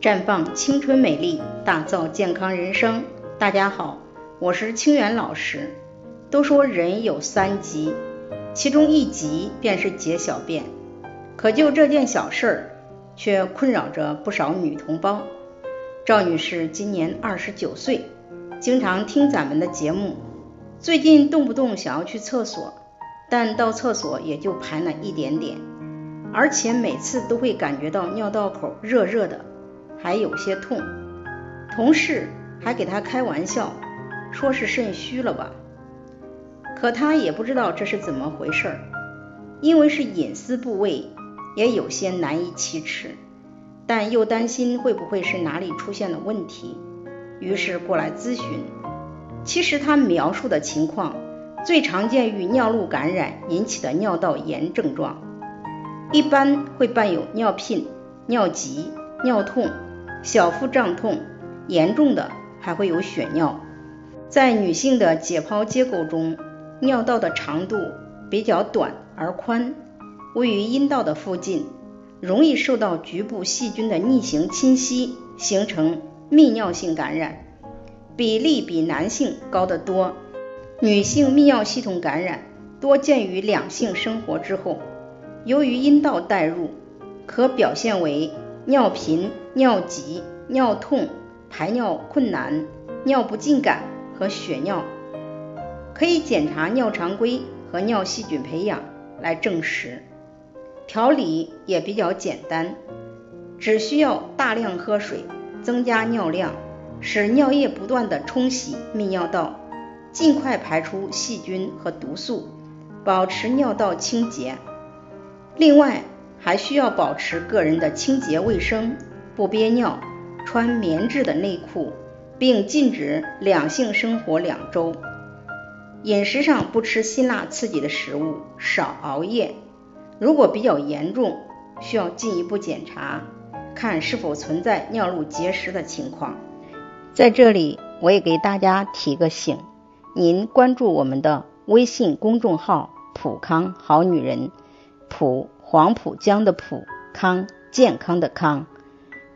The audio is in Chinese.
绽放青春美丽，打造健康人生。大家好，我是清源老师。都说人有三急，其中一急便是解小便。可就这件小事儿，却困扰着不少女同胞。赵女士今年二十九岁，经常听咱们的节目，最近动不动想要去厕所，但到厕所也就排了一点点。而且每次都会感觉到尿道口热热的，还有些痛。同事还给他开玩笑，说是肾虚了吧。可他也不知道这是怎么回事儿，因为是隐私部位，也有些难以启齿。但又担心会不会是哪里出现了问题，于是过来咨询。其实他描述的情况，最常见于尿路感染引起的尿道炎症状。一般会伴有尿频、尿急、尿痛、小腹胀痛，严重的还会有血尿。在女性的解剖结构中，尿道的长度比较短而宽，位于阴道的附近，容易受到局部细菌的逆行侵袭，形成泌尿性感染，比例比男性高得多。女性泌尿系统感染多见于两性生活之后。由于阴道带入，可表现为尿频、尿急、尿痛、排尿困难、尿不尽感和血尿。可以检查尿常规和尿细菌培养来证实。调理也比较简单，只需要大量喝水，增加尿量，使尿液不断的冲洗泌尿道，尽快排出细菌和毒素，保持尿道清洁。另外，还需要保持个人的清洁卫生，不憋尿，穿棉质的内裤，并禁止两性生活两周。饮食上不吃辛辣刺激的食物，少熬夜。如果比较严重，需要进一步检查，看是否存在尿路结石的情况。在这里，我也给大家提个醒：您关注我们的微信公众号“普康好女人”。普黄浦江的浦康健康的康，